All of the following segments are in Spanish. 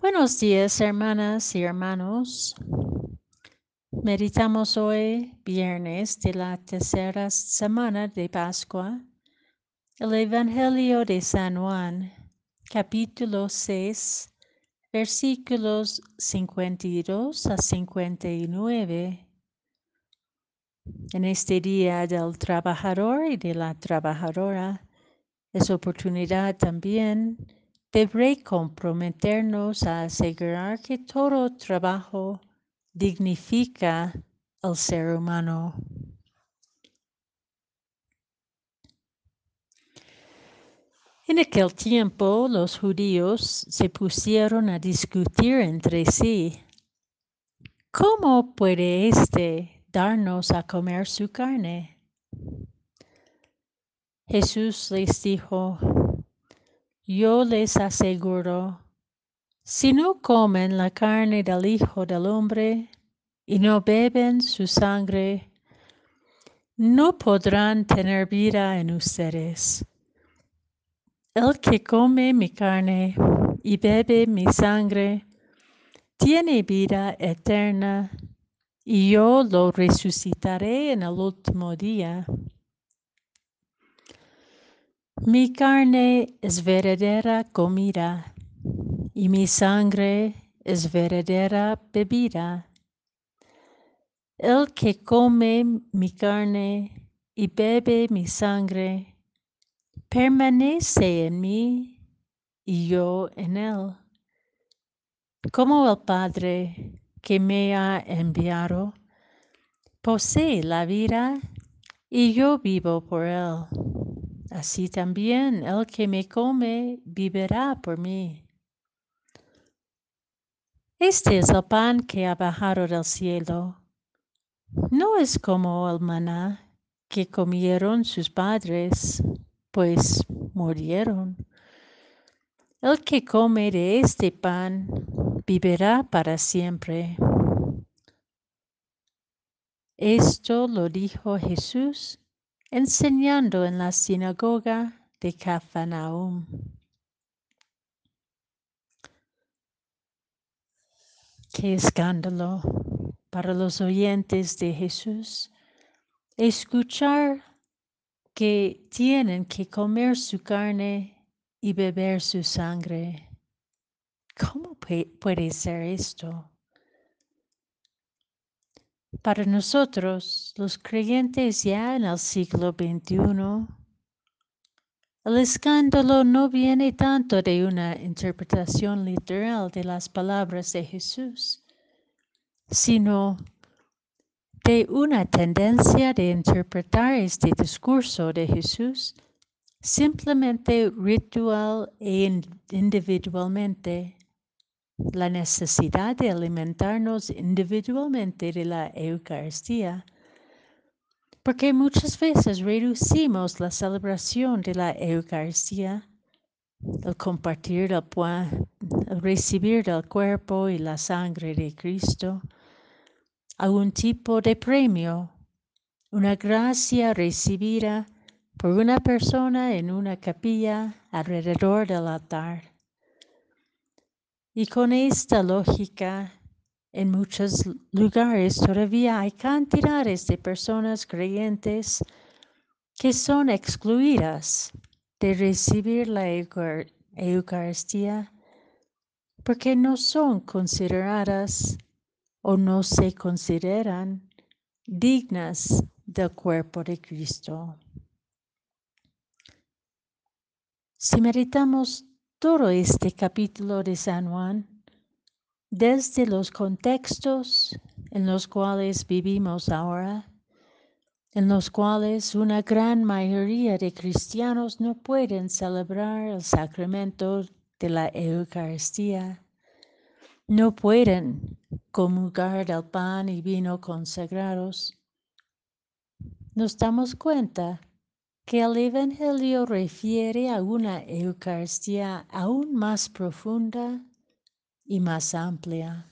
Buenos días, hermanas y hermanos. Meditamos hoy, viernes de la tercera semana de Pascua, el Evangelio de San Juan, capítulo 6, versículos 52 a 59. En este día del trabajador y de la trabajadora, es oportunidad también de comprometernos a asegurar que todo trabajo dignifica al ser humano. En aquel tiempo los judíos se pusieron a discutir entre sí, ¿cómo puede éste darnos a comer su carne? Jesús les dijo, yo les aseguro, si no comen la carne del Hijo del Hombre y no beben su sangre, no podrán tener vida en ustedes. El que come mi carne y bebe mi sangre, tiene vida eterna, y yo lo resucitaré en el último día. Mi carne es verdadera comida y mi sangre es verdadera bebida. El que come mi carne y bebe mi sangre, permanece en mí y yo en él. Como el Padre que me ha enviado posee la vida y yo vivo por él. Así también el que me come vivirá por mí. Este es el pan que ha bajado del cielo. No es como el maná que comieron sus padres, pues murieron. El que come de este pan vivirá para siempre. Esto lo dijo Jesús enseñando en la sinagoga de Cafarnaum. Qué escándalo para los oyentes de Jesús escuchar que tienen que comer su carne y beber su sangre. ¿Cómo puede ser esto? Para nosotros, los creyentes ya en el siglo XXI, el escándalo no viene tanto de una interpretación literal de las palabras de Jesús, sino de una tendencia de interpretar este discurso de Jesús simplemente ritual e individualmente la necesidad de alimentarnos individualmente de la Eucaristía, porque muchas veces reducimos la celebración de la Eucaristía, el compartir el el recibir el cuerpo y la sangre de Cristo, a un tipo de premio, una gracia recibida por una persona en una capilla alrededor del altar. Y con esta lógica, en muchos lugares todavía hay cantidades de personas creyentes que son excluidas de recibir la Eucaristía porque no son consideradas o no se consideran dignas del cuerpo de Cristo. Si meditamos todo este capítulo de San Juan, desde los contextos en los cuales vivimos ahora, en los cuales una gran mayoría de cristianos no pueden celebrar el sacramento de la Eucaristía, no pueden comulgar del pan y vino consagrados, nos damos cuenta que el Evangelio refiere a una Eucaristía aún más profunda y más amplia.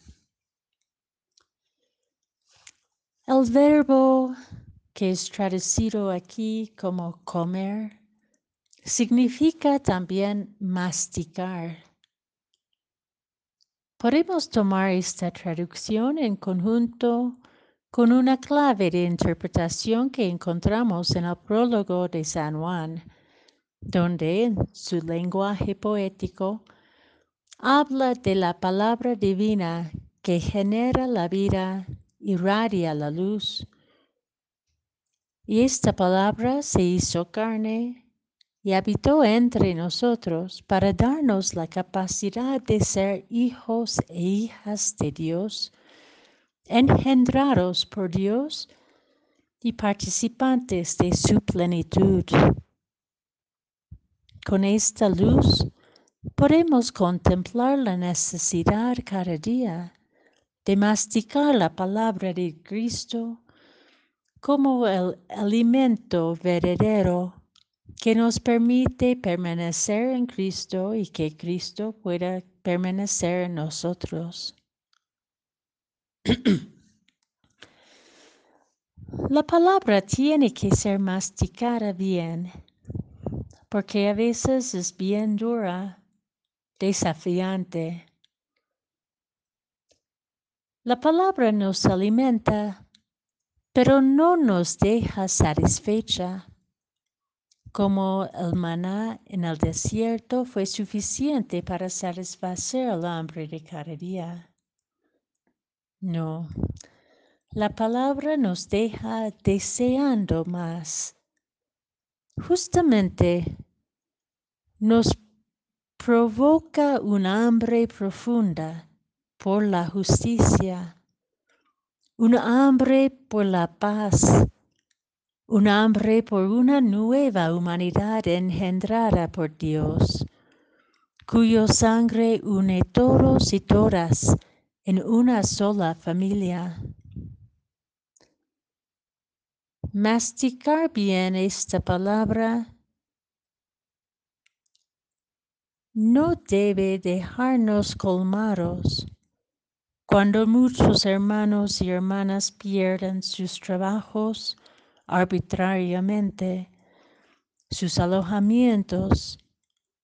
El verbo que es traducido aquí como comer significa también masticar. Podemos tomar esta traducción en conjunto con una clave de interpretación que encontramos en el prólogo de San Juan, donde en su lenguaje poético habla de la palabra divina que genera la vida, irradia la luz. Y esta palabra se hizo carne y habitó entre nosotros para darnos la capacidad de ser hijos e hijas de Dios, engendrados por Dios y participantes de su plenitud. Con esta luz podemos contemplar la necesidad cada día de masticar la palabra de Cristo como el alimento verdadero que nos permite permanecer en Cristo y que Cristo pueda permanecer en nosotros. La palabra tiene que ser masticada bien, porque a veces es bien dura, desafiante. La palabra nos alimenta, pero no nos deja satisfecha como el maná en el desierto fue suficiente para satisfacer el hambre de cada día. No, la palabra nos deja deseando más. Justamente nos provoca un hambre profunda por la justicia, un hambre por la paz, un hambre por una nueva humanidad engendrada por Dios, cuyo sangre une todos y todas en una sola familia. Masticar bien esta palabra no debe dejarnos colmados cuando muchos hermanos y hermanas pierden sus trabajos, arbitrariamente sus alojamientos,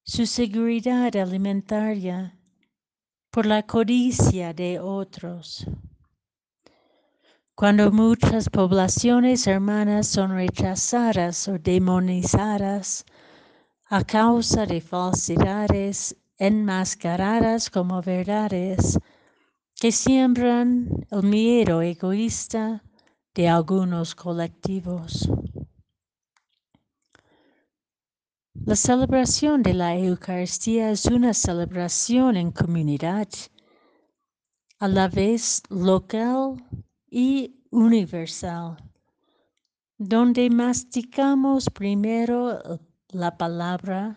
su seguridad alimentaria por la codicia de otros. Cuando muchas poblaciones hermanas son rechazadas o demonizadas a causa de falsidades enmascaradas como verdades que siembran el miedo egoísta, de algunos colectivos. La celebración de la Eucaristía es una celebración en comunidad, a la vez local y universal, donde masticamos primero la palabra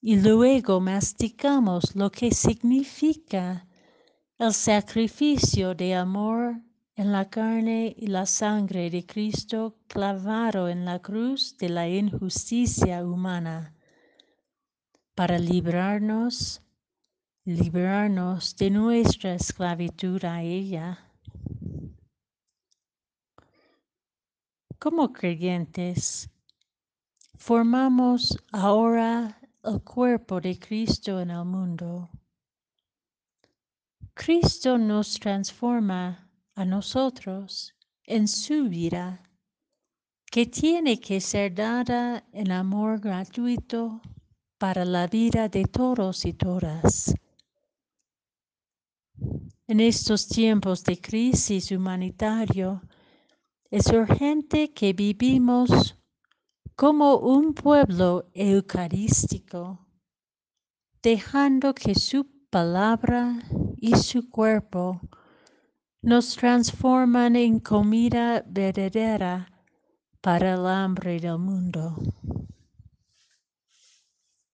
y luego masticamos lo que significa el sacrificio de amor en la carne y la sangre de Cristo clavado en la cruz de la injusticia humana, para librarnos, librarnos de nuestra esclavitud a ella. Como creyentes, formamos ahora el cuerpo de Cristo en el mundo. Cristo nos transforma a nosotros en su vida, que tiene que ser dada en amor gratuito para la vida de todos y todas. En estos tiempos de crisis humanitario, es urgente que vivimos como un pueblo eucarístico, dejando que su palabra y su cuerpo nos transforman en comida verdadera para el hambre del mundo.